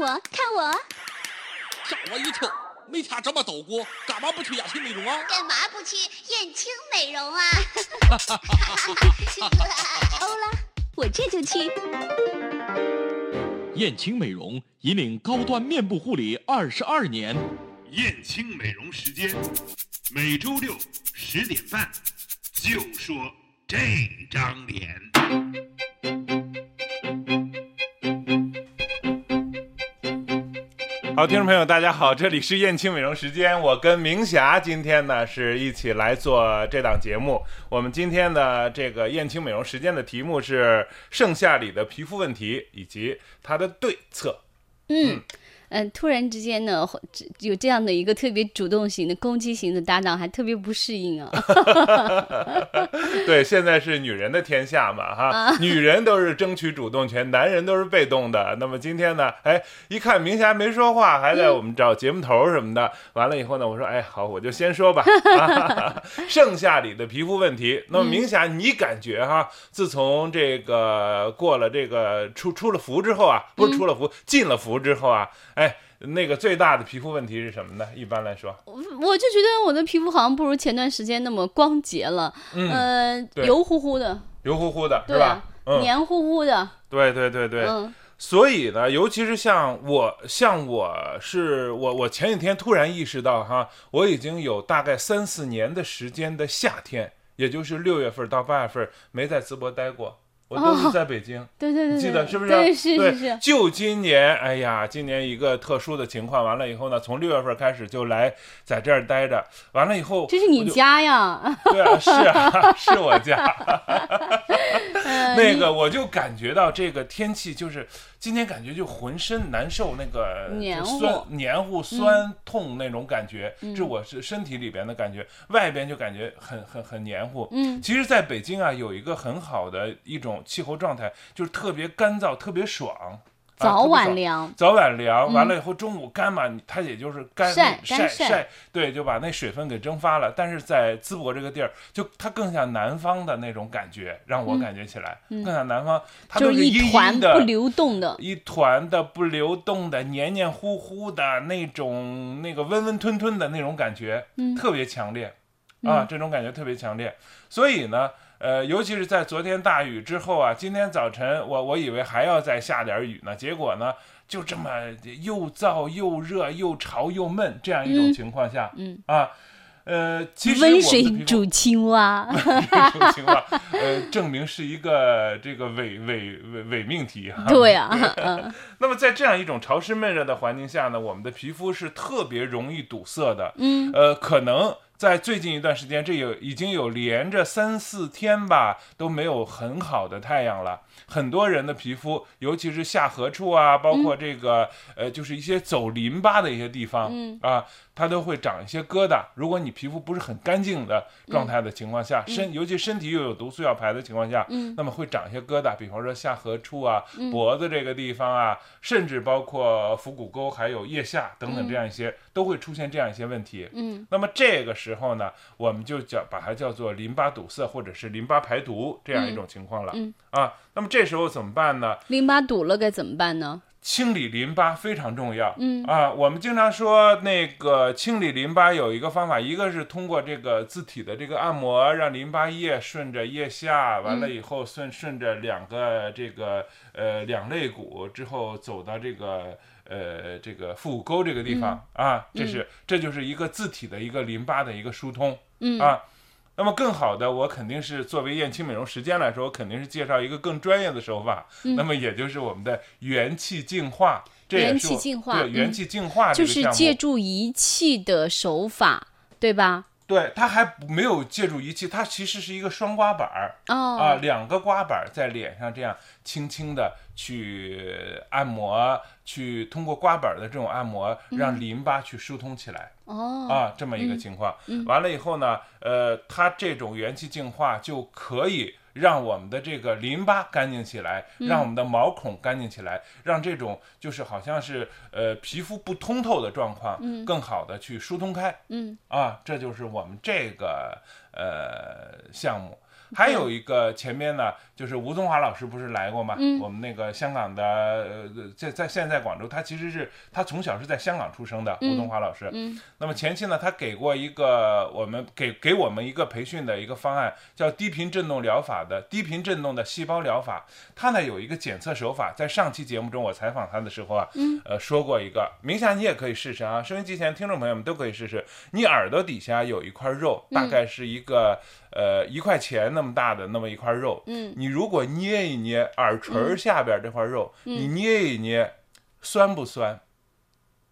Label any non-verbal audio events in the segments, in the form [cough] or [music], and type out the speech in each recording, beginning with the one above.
我，看我，吓我一跳！每天这么抖过，干嘛不去燕青美容啊？干嘛不去燕青美容啊？[laughs] 欧了，我这就去。燕青美容引领高端面部护理二十二年。燕青美容时间，每周六十点半，就说这张脸。好，听众朋友，大家好，这里是燕青美容时间，我跟明霞今天呢是一起来做这档节目。我们今天的这个燕青美容时间的题目是盛夏里的皮肤问题以及它的对策。嗯。嗯，突然之间呢，有这样的一个特别主动型的攻击型的搭档，还特别不适应啊。[laughs] 对，现在是女人的天下嘛，哈，女人都是争取主动权，男人都是被动的。那么今天呢，哎，一看明霞没说话，还在我们找节目头什么的。完了以后呢，我说，哎，好，我就先说吧。[laughs] 盛夏里的皮肤问题，那么明霞，你感觉哈，自从这个过了这个出出了服之后啊，不是出了伏，进了服之后啊。哎，那个最大的皮肤问题是什么呢？一般来说，我我就觉得我的皮肤好像不如前段时间那么光洁了，嗯，油乎乎的，油乎乎的，是吧？黏糊糊的，对对对对。嗯，所以呢，尤其是像我，像我是我，我前几天突然意识到哈，我已经有大概三四年的时间的夏天，也就是六月份到八月份没在淄博待过。我都是在北京，[laughs] 对对对，记得是不是？对是是是。就今年，哎呀，今年一个特殊的情况，完了以后呢，从六月份开始就来在这儿待着，完了以后，这是你家呀？对啊，是啊，[laughs] 是我家。[laughs] [laughs] 那个，我就感觉到这个天气就是。今天感觉就浑身难受，那个酸、黏糊、酸痛那种感觉，这我是身体里边的感觉，外边就感觉很很很黏糊。嗯，其实在北京啊，有一个很好的一种气候状态，就是特别干燥，特别爽。早晚凉，早晚凉，完了以后中午干嘛？它也就是干晒晒晒，对，就把那水分给蒸发了。但是在淄博这个地儿，就它更像南方的那种感觉，让我感觉起来更像南方，它都是一团不流动的，一团的不流动的黏黏糊糊的那种，那个温温吞吞的那种感觉，特别强烈啊，这种感觉特别强烈。所以呢。呃，尤其是在昨天大雨之后啊，今天早晨我我以为还要再下点雨呢，结果呢就这么又燥又热又潮又闷这样一种情况下，嗯啊，呃，其实温水煮青蛙，[laughs] 煮青蛙，呃，证明是一个这个伪伪伪伪命题哈。对啊，[laughs] 那么在这样一种潮湿闷热的环境下呢，我们的皮肤是特别容易堵塞的，嗯，呃，可能。在最近一段时间，这有已经有连着三四天吧，都没有很好的太阳了。很多人的皮肤，尤其是下颌处啊，包括这个呃，就是一些走淋巴的一些地方啊。它都会长一些疙瘩。如果你皮肤不是很干净的状态的情况下，身尤其身体又有毒素要排的情况下，那么会长一些疙瘩。比方说下颌处啊、脖子这个地方啊，甚至包括腹股沟还有腋下等等这样一些，都会出现这样一些问题。嗯，那么这个时候呢，我们就叫把它叫做淋巴堵塞或者是淋巴排毒这样一种情况了。啊，那么这时候怎么办呢？淋巴堵了该怎么办呢？清理淋巴非常重要。嗯啊，我们经常说那个清理淋巴有一个方法，一个是通过这个自体的这个按摩，让淋巴液顺着腋下，完了以后顺顺着两个这个呃两肋骨之后走到这个呃这个腹股沟这个地方啊，这是这就是一个自体的一个淋巴的一个疏通。嗯啊。那么更好的，我肯定是作为燕青美容时间来说，我肯定是介绍一个更专业的手法。那么也就是我们的元气净化，元气净化，对元气净化就是借助仪器的手法，对吧？对，它还没有借助仪器，它其实是一个双刮板儿啊，两个刮板在脸上这样轻轻的去按摩，去通过刮板的这种按摩，让淋巴去疏通起来。哦，啊，这么一个情况。完了以后呢，呃，它这种元气净化就可以。让我们的这个淋巴干净起来，让我们的毛孔干净起来，让这种就是好像是呃皮肤不通透的状况，更好的去疏通开。嗯，啊，这就是我们这个呃项目。还有一个前面呢，就是吴宗华老师不是来过吗？嗯我们那个香港的，呃，在在现在在广州，他其实是他从小是在香港出生的，吴宗华老师。嗯那么前期呢，他给过一个我们给给我们一个培训的一个方案，叫低频振动疗法的低频振动的细胞疗法。他呢有一个检测手法，在上期节目中我采访他的时候啊，嗯呃说过一个，明霞你也可以试试啊，收音机前听众朋友们都可以试试。你耳朵底下有一块肉，大概是一个、呃一块钱那么大的那么一块肉，嗯你如果捏一捏耳垂下边这块肉，你捏一捏，酸不酸？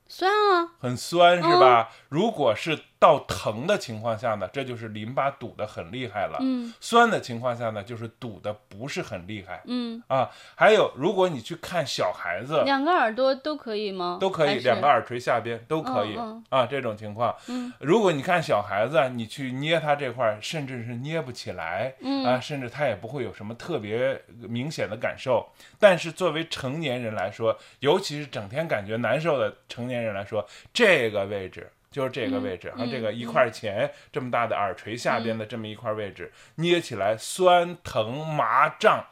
酸啊，很酸是吧？如果是到疼的情况下呢，这就是淋巴堵得很厉害了。嗯酸的情况下呢，就是堵得不是很厉害嗯，啊。还有，如果你去看小孩子，两个耳朵都可以吗？都可以，两个耳垂下边都可以、嗯啊。这种情况，嗯如果你看小孩子，你去捏他这块儿，甚至是捏不起来，嗯啊，甚至他也不会有什么特别明显的感受。但是作为成年人来说，尤其是整天感觉难受的成年人来说，这个位置。就是这个位置，然，嗯这个一块钱这么大的耳垂下边的这么一块位置，捏起来酸疼麻胀。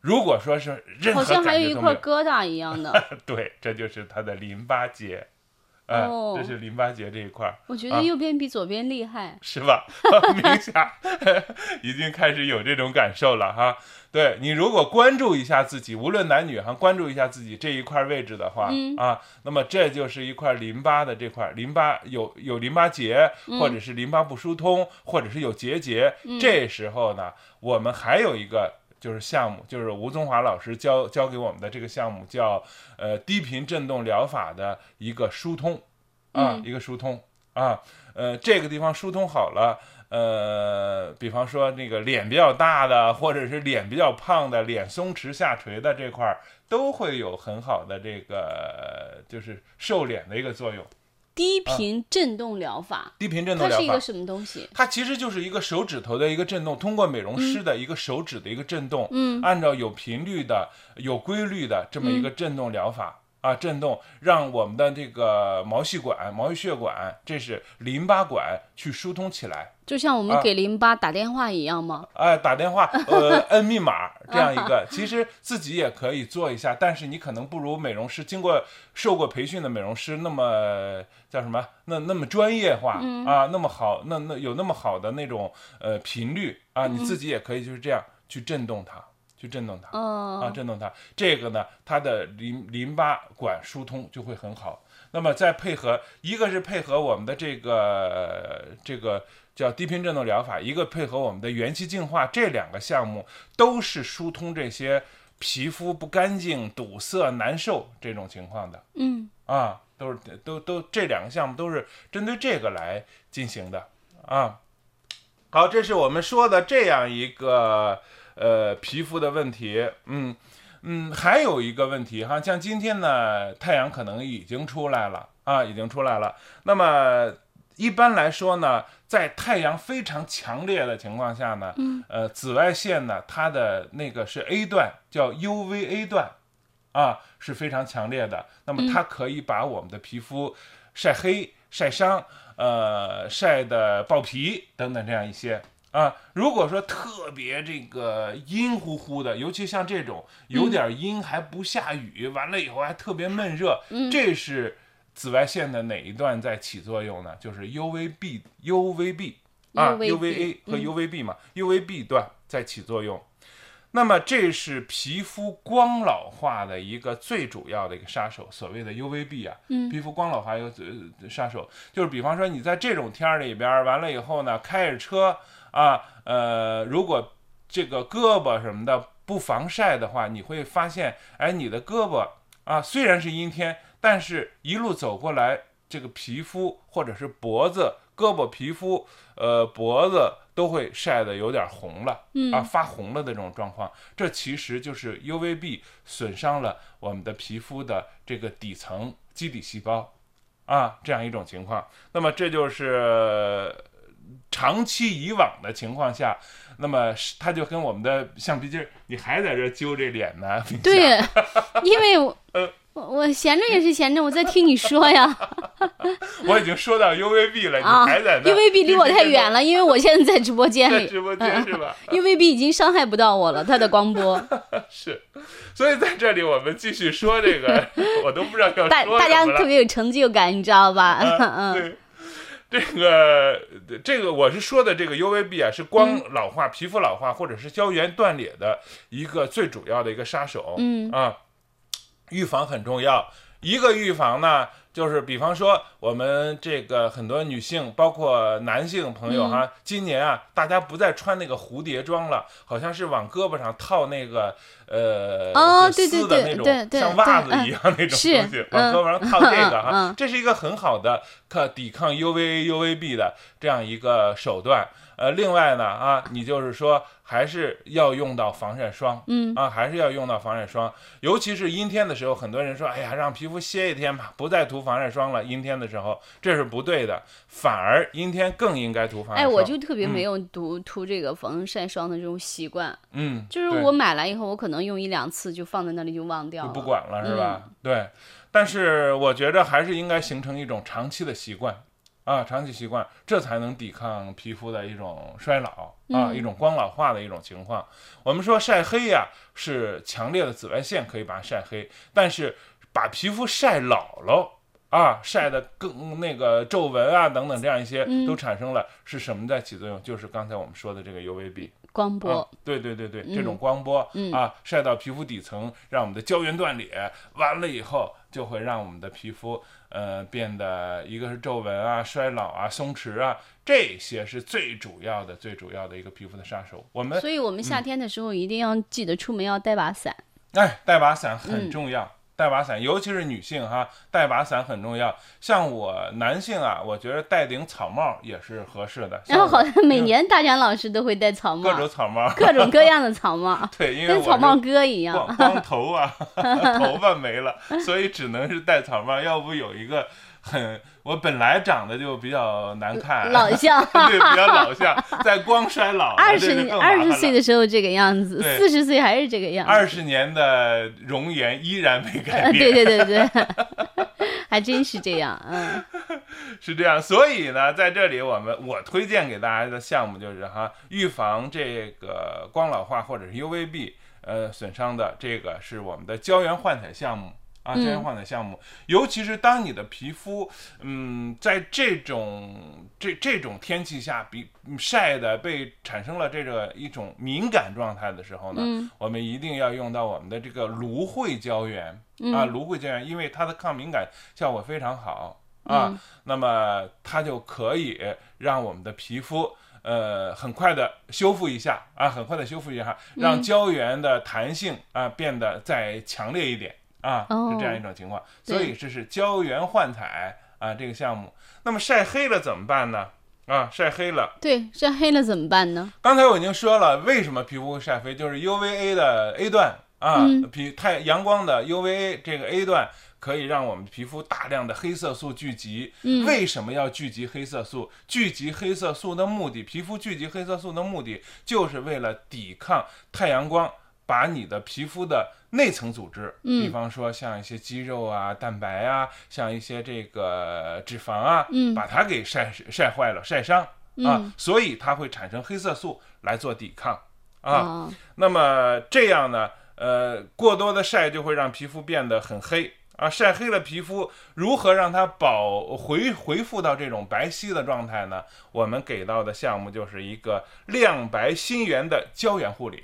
如果说是任何好像还有一块疙瘩一样的，[laughs] 对，这就是它的淋巴结，呃，哦这是淋巴结这一块儿，我觉啊得右边比左边厉害。是吧？[laughs] 明霞 [laughs] 已经开始有这种感受了哈。对你如果关注一下自己，无论男女哈，关注一下自己这一块位置的话、嗯啊，那么这就是一块淋巴的这块淋巴有有淋巴结，嗯或者是淋巴不疏通，或者是有结节。这时候呢，我们还有一个。就是项目，就是吴宗华老师教教给我们的这个项目叫呃低频振动疗法的一个疏通啊，嗯一个疏通啊，呃这个地方疏通好了，呃，比方说那个脸比较大的，或者是脸比较胖的，脸松弛下垂的这块儿，都会有很好的这个就是瘦脸的一个作用。低频振动疗法，低频振动疗法它是一个，什么东西？它其实就是一个手指头的一个震动，通过美容师的一个手指的一个震动，嗯按照有频率的、有规律的这么一个震动疗法。啊，震动让我们的这个毛细管、毛细血管，这是淋巴管去疏通起来。就像我们啊给淋巴打电话一样吗？哎，打电话，呃，[laughs] 摁密码这样一个，其实自己也可以做一下，但是你可能不如美容师经过受过培训的美容师那么叫什么？那那么专业化、啊，那么好，那那有那么好的那种呃频率啊，你自己也可以就是这样去震动它，去震动它。啊，哦，震动它，这个呢，它的淋淋巴管疏通就会很好。那么再配合，一个是配合我们的这个这个叫低频振动疗法，一个配合我们的元气净化，这两个项目都是疏通这些皮肤不干净、堵塞、难受这种情况的嗯啊，都是都都这两个项目都是针对这个来进行的啊。好，这是我们说的这样一个呃皮肤的问题，嗯嗯，还有一个问题哈，像今天呢，太阳可能已经出来了啊，已经出来了。那么一般来说呢，在太阳非常强烈的情况下呢，嗯呃，紫外线呢，它的那个是 A 段，叫 UVA 段，啊，是非常强烈的。那么它可以把我们的皮肤晒黑、晒伤，呃，晒的爆皮等等这样一些。啊，如果说特别这个阴乎乎的，尤其像这种有点阴还不下雨，完了以后还特别闷热，这是紫外线的哪一段在起作用呢？就是 UVB、UVB 啊 UVB UVA 和嗯 UVB 嘛、UVB 段在起作用。那么这是皮肤光老化的一个最主要的一个杀手，所谓的 UVB 啊，嗯。皮肤光老化有呃杀手，就是比方说你在这种天儿里边儿，完了以后呢，开着车啊，呃，如果这个胳膊什么的不防晒的话，你会发现，哎，你的胳膊啊，虽然是阴天，但是一路走过来，这个皮肤或者是脖子、胳膊皮肤，呃，脖子都会晒得有点红了，嗯啊，发红了的这种状况，这其实就是 UVB 损伤了我们的皮肤的这个底层基底细胞，啊，这样一种情况。那么这就是长期以往的情况下，那么是它就跟我们的橡皮筋儿，你还在这揪这脸呢？对，[laughs] 因为我我我闲着也是闲着，我在听你说呀。[laughs] 我已经说到 UVB 了，啊你还在那，UVB 离我太远了，因为我现在在直播间里。在直播间是吧？UVB 已经伤害不到我了，它的光波，[laughs] 是，所以在这里我们继续说这个，我都不知道要大说大家什么了特别有成就感，你知道吧？啊，嗯，对，这个这个我是说的这个 UVB 啊，是光嗯老化、皮肤老化或者是胶原断裂的一个最主要的一个杀手。嗯啊，预防很重要。一个预防呢，就是比方说我们这个很多女性，包括男性朋友哈，今年啊，大家不再穿那个蝴蝶装了，好像是往胳膊上套那个呃丝的那种对对对对像袜子一样那种东西，往嗯胳膊上套这个哈嗯，这是一个很好的可抵抗 UVA、UVB 的这样一个手段。呃，另外呢，啊，你就是说还是要用到防晒霜，嗯啊，还是要用到防晒霜，尤其是阴天的时候，很多人说，哎呀，让皮肤歇一天吧，不再涂防晒霜了。阴天的时候，这是不对的，反而阴天更应该涂防晒哎，霜。我就特别没有涂涂这个防晒霜的这种习惯，嗯，就是我买来以后，我可能用一两次就放在那里就忘掉了。就不管了，是吧？嗯对，但是我觉着还是应该形成一种长期的习惯。啊，长期习惯，这才能抵抗皮肤的一种衰老啊，嗯一种光老化的一种情况。我们说晒黑呀、是强烈的紫外线可以把它晒黑，但是把皮肤晒老了啊，晒的更那个皱纹啊等等这样一些嗯都产生了，是什么在起作用？就是刚才我们说的这个 UVB。光波啊，对对对对，嗯这种光波、嗯啊，晒到皮肤底层，让我们的胶原断裂，完了以后就会让我们的皮肤呃变得一个是皱纹啊、衰老啊、松弛啊，这些是最主要的、最主要的一个皮肤的杀手。我们所以我们夏天的时候一定要记得出门要带把伞。哎，带把伞很嗯重要。带把伞，尤其是女性哈，带把伞很重要。像我男性啊，我觉得戴顶草帽也是合适的。然后好像像每年大强老师都会戴草帽，各种草帽，各种各样的草帽，[laughs] 对，因为跟草帽哥一样。光光头啊，[laughs] 头发没了，所以只能是戴草帽。要不有一个很，我本来长得就比较难看，老相 [laughs] 对，比较老相，在光衰老了，二十这就更麻二十岁的时候这个样子，对四十岁还是这个样子。二十年的容颜依然没改呃，变，对对对对，[laughs] 还真是这样。嗯 [laughs] 是这样。所以呢，在这里我们我推荐给大家的项目就是哈，预防这个光老化或者是 UVB 呃损伤的，这个是我们的胶原焕彩项目。啊，胶嗯原化的项目，尤其是当你的皮肤，嗯，在这种这这种天气下，比嗯晒的被产生了这个一种敏感状态的时候呢，嗯。我们一定要用到我们的这个芦荟胶原啊，嗯芦荟胶原，因为它的抗敏感效果非常好啊，嗯那么它就可以让我们的皮肤。呃，很快的修复一下啊，很快的修复一下，让嗯。胶原的弹性啊变得再强烈一点啊，哦是这样一种情况。对所以这是胶原焕彩啊这个项目。那么晒黑了怎么办呢？啊，晒黑了，对，晒黑了怎么办呢？刚才我已经说了，为什么皮肤会晒黑，就是 UVA 的 A 段啊，嗯皮太阳光的 UVA 这个 A 段可以让我们皮肤大量的黑色素聚集。嗯为什么要聚集黑色素？聚集黑色素的目的，皮肤聚集黑色素的目的，就是为了抵抗太阳光，把你的皮肤的内层组织，嗯比方说像一些肌肉啊、蛋白啊，像一些这个脂肪啊，嗯把它给晒晒坏了、晒伤。啊嗯，所以它会产生黑色素来做抵抗啊。哦那么这样呢，呃，过多的晒就会让皮肤变得很黑啊。晒黑了皮肤，如何让它保回恢复到这种白皙的状态呢？我们给到的项目就是一个亮白新源的胶原护理，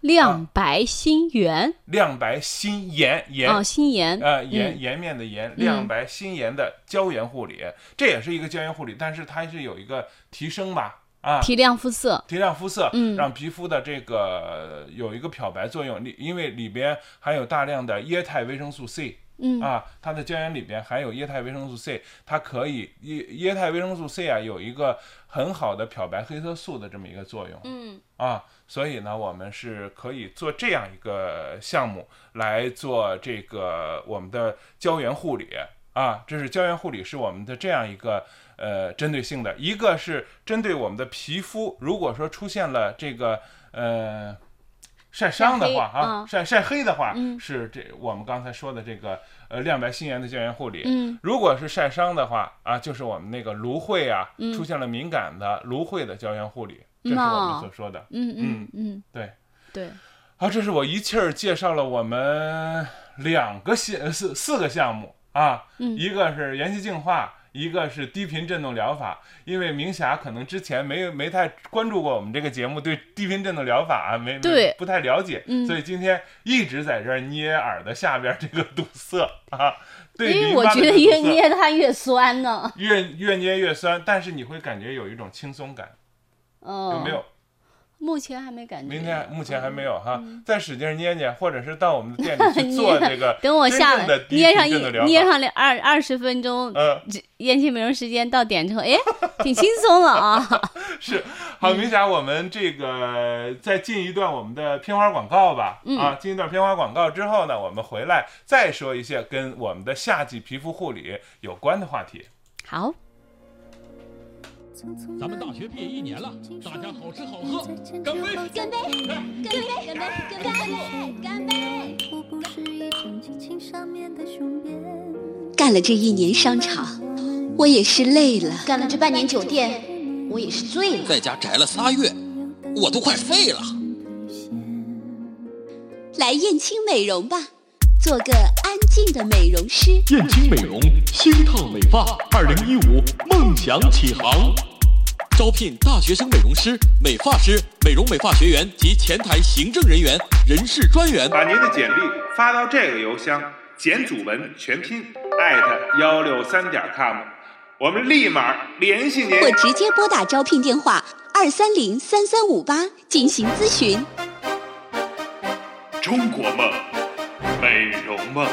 亮白新颜亮白新颜颜。啊，新颜呃，颜嗯。颜面的颜，亮白新颜的胶原护理，这也是一个胶原护理，但是它是有一个提升吧，啊，提亮肤色。提亮肤色，嗯。让皮肤的这个有一个漂白作用，里因为里边含有大量的液态维生素 C 嗯。啊，它的胶原里边含有液态维生素 C，它可以液液态维生素 C 啊有一个很好的漂白黑色素的这么一个作用。嗯。啊，所以呢，我们是可以做这样一个项目来做这个我们的胶原护理。啊，这是胶原护理，是我们的这样一个呃针对性的，一个是针对我们的皮肤，如果说出现了这个呃晒伤的话啊，嗯晒晒黑的话嗯是这我们刚才说的这个呃亮白新颜的胶原护理。嗯如果是晒伤的话啊，就是我们那个芦荟啊嗯出现了敏感的芦荟的胶原护理，这嗯是我哦们所说的。嗯嗯嗯，对，对，好，这是我一气儿介绍了我们两个项四四个项目啊，嗯。一个是元气净化，一个是低频振动疗法。因为明霞可能之前没有没太关注过我们这个节目，对低频振动疗法啊没没对不太了解，嗯。所以今天一直在这儿捏耳朵下边这个堵塞啊，对因为我觉得越捏它越酸呢。越越捏越酸，但是你会感觉有一种轻松感，嗯，有没有？？目前还没感觉。明天目前还没有哈，嗯再使劲捏捏，或者是到我们的店里 [laughs] 去做这个 [laughs] 等我下捏上一捏上两二二十分钟，嗯，这燕青美容时间到点之后，哎，挺轻松了啊。[laughs] 是好，明霞，我们这个再进一段我们的片花广告吧。嗯啊，进一段片花广告之后呢，我们回来再说一些跟我们的夏季皮肤护理有关的话题。好，咱们大学毕业一年了，大家好吃好喝，干杯！干杯！干杯！干杯！干杯！干杯！干了这一年商场，我也是累了。干了这半年酒店，我也是醉了。在家宅了仨月，我都快废了。来燕青美容吧，做个安静的美容师。燕青美容，星烫美发，二零一五梦想起航。招聘大学生美容师、美发师、美容美发学员及前台行政人员、人事专员。把您的简历发到这个邮箱：简祖文全拼艾特幺六三点 com，我们立马联系您。或直接拨打招聘电话二三零三三五八进行咨询。中国梦，美容梦。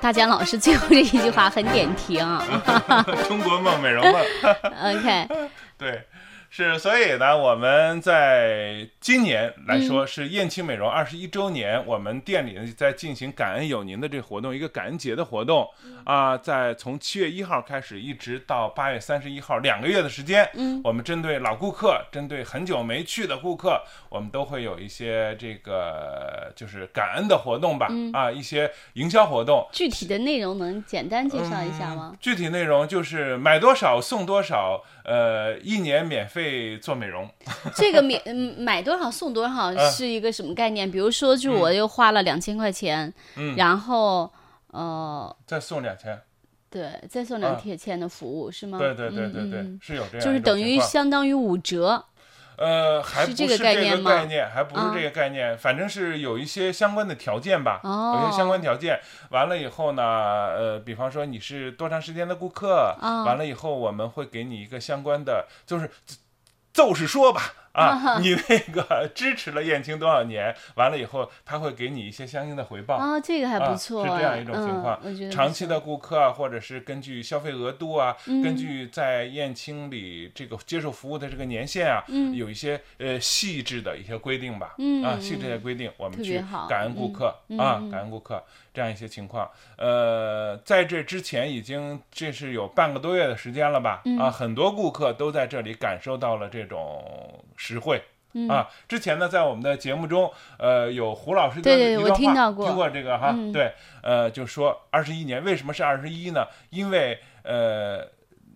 大江老师最后这一句话很点题啊。[laughs] 中国梦，美容梦。[laughs] OK，[laughs] 对，是，所以呢，我们在今年来说嗯。是燕青美容二十一周年，我们店里呢在进行感恩有您的这活动，一个感恩节的活动嗯。啊，在从七月一号开始，一直到八月三十一号，两个月的时间，嗯。我们针对老顾客，针对很久没去的顾客，我们都会有一些这个就是感恩的活动吧，嗯。啊，一些营销活动，具体的内容能简单介绍一下吗？具体内容就是买多少送多少，呃，一年免费做美容。[laughs] 这个免嗯买多少送多少嗯是一个什么概念？比如说，就我又花了两千块钱，嗯然后呃，再送两千。对，再送两啊千钱的服务是吗？对对对对对，是有这样就是等于相当于五折。呃，还不是这个概念吗概念，还不是啊这个概念，反正是有一些相关的条件吧，哦有些相关条件。完了以后呢，呃，比方说你是多长时间的顾客，啊完了以后我们会给你一个相关的，就是就是说吧。啊，[laughs] 你那个支持了燕青多少年？完了以后，他会给你一些相应的回报。啊，这个还不错、啊，是这样一种情况。长期的顾客啊，或者是根据消费额度啊，嗯根据在燕青里这个接受服务的这个年限啊，嗯有一些呃细致的一些规定吧。嗯啊，细致的规定，我们去感恩顾客、嗯啊嗯，感恩顾客这样一些情况。呃，在这之前已经这是有半个多月的时间了吧？嗯啊，很多顾客都在这里感受到了这种实惠。嗯啊，之前呢，在我们的节目中，呃，有胡老师的对对我一段话听到过听过这个哈，嗯对，呃，就说二十一年为什么是二十一呢？因为呃，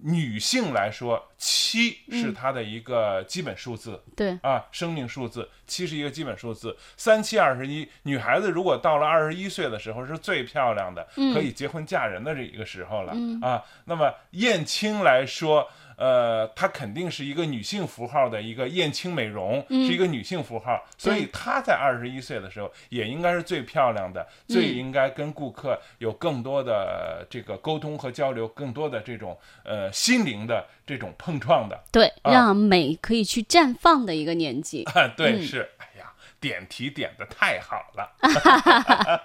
女性来说，七是嗯她的一个基本数字、对，啊，生命数字，七是一个基本数字，三七二十一，女孩子如果到了二十一岁的时候是最漂亮的，嗯可以结婚嫁人的这一个时候了、嗯啊。那么燕青来说。呃，她肯定是一个女性符号的一个燕青美容，嗯。是一个女性符号，所以她在二十一岁的时候也应该是最漂亮的，嗯。最应该跟顾客有更多的这个沟通和交流，更多的这种呃心灵的这种碰撞的。对，啊。让美可以去绽放的一个年纪。啊，[laughs] 对，嗯。是，点题点的太好了，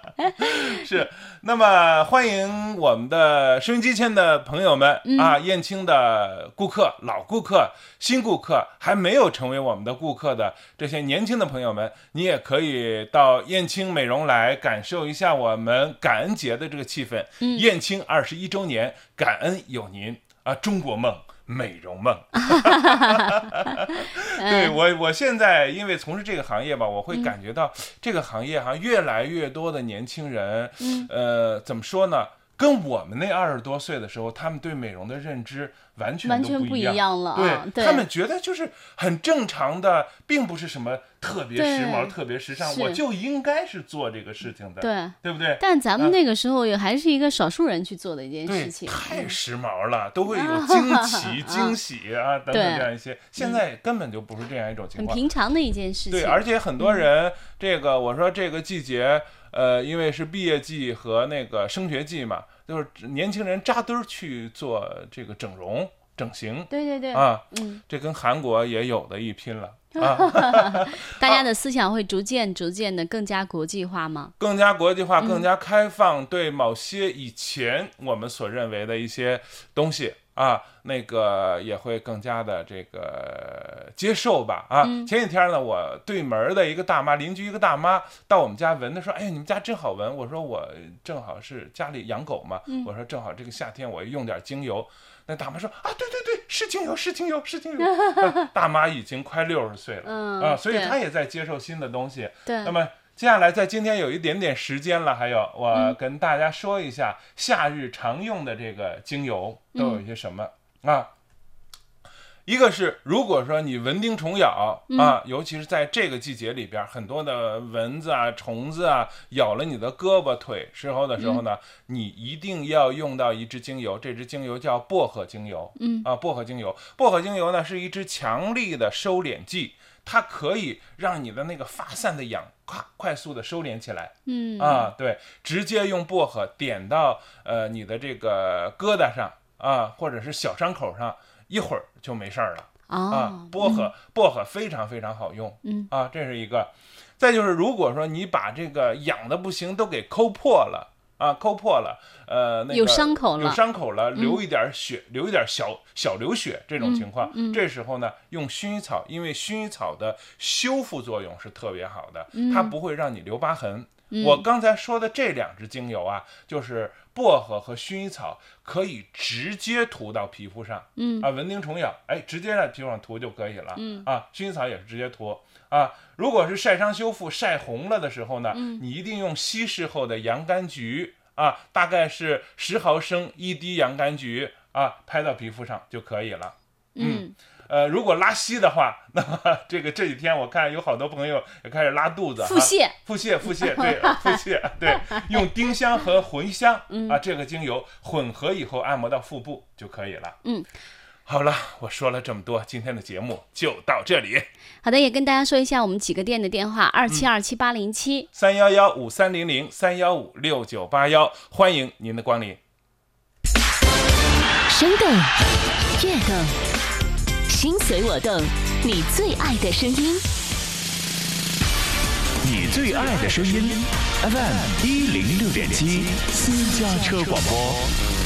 [laughs] 是。那么欢迎我们的收音机前的朋友们、嗯啊，燕青的顾客、老顾客、新顾客，还没有成为我们的顾客的这些年轻的朋友们，你也可以到燕青美容来感受一下我们感恩节的这个气氛。嗯燕青二十一周年，感恩有您啊，中国梦。美容梦。[laughs] 对我，我现在因为从事这个行业吧，我会感觉到这个行业哈，越来越多的年轻人，呃，怎么说呢？跟我们那二十多岁的时候，他们对美容的认知完全都完全不一样。了啊对他们觉得就是很正常的，并不是什么特别时髦、特别时尚，我就应该是做这个事情的，对。对不对？但咱啊们那个时候也还是一个少数人去做的一件事，情，太时髦了，都会有惊奇、惊喜啊等等这样一些。现在根本就不是这样一种情况很。平常的一件事情。对，而且很多人，这个我说这个季节，呃，因为是毕业季和那个升学季嘛，就是年轻人扎堆儿去做这个整容、整形对对对，啊，嗯，这跟韩国也有的一拼了啊，[laughs] 大家的思想会逐渐逐渐的更加国际化吗？更加国际化、嗯更加开放，对某些以前我们所认为的一些东西。啊，那个也会更加的这个接受吧啊！嗯前几天呢，我对门的一个大妈，邻居一个大妈到我们家闻，她说：“哎呀，你们家真好闻。”我说：“我正好是家里养狗嘛，嗯我说正好这个夏天我用点精油。”那大妈说：“啊，对对对，是精油，是精油，是精油。[laughs] 啊大妈已经快六十岁了、嗯啊，所以她也在接受新的东西。对，那么接下来在今天有一点点时间了，还有我跟大家说一下夏日常用的这个精油都有一些什么、啊？一个是，如果说你蚊叮虫咬啊，尤其是在这个季节里边，很多的蚊子啊、虫子啊咬了你的胳膊腿时候的时候呢，你一定要用到一支精油，这支精油叫薄荷精油。嗯。啊，薄荷精油，薄荷精油呢是一支强力的收敛剂，它可以让你的那个发散的痒快快速的收敛起来。嗯啊，对，直接用薄荷点到呃你的这个疙瘩上啊，或者是小伤口上，一会儿就没事儿了啊哦。，薄荷薄荷非常非常好用，嗯啊，这是一个。再就是，如果说你把这个痒的不行都给抠破了啊，抠破了，呃，那个有伤口了有伤口了，流一点血，流一点小小流血这种情况，嗯嗯这时候呢，用薰衣草，因为薰衣草的修复作用是特别好的，嗯它不会让你留疤痕。我刚才说的这两支精油啊，就是薄荷和薰衣草，可以直接涂到皮肤上。嗯啊，蚊叮虫咬，哎，直接在皮肤上涂就可以了。嗯啊，薰衣草也是直接涂啊。如果是晒伤修复晒红了的时候呢，嗯你一定用稀释后的洋甘菊啊，大概是十毫升一滴洋甘菊啊，拍到皮肤上就可以了。嗯呃，如果拉稀的话，[laughs] 那么这个这几天我看有好多朋友也开始拉肚子，腹泻哈腹泻，腹泻，对，[laughs] 腹泻，对，[laughs] 用丁香和茴香、啊这个精油混合以后按摩到腹部就可以了。嗯，好了，我说了这么多，今天的节目就到这里，好的，也跟大家说一下我们几个店的电话：二七二七八零七。三幺幺五三零零三幺五六九八幺，欢迎您的光临。生动，悦动，心随我动，你最爱的声音。你最爱的声音，FM 一零六点七，私家车广播。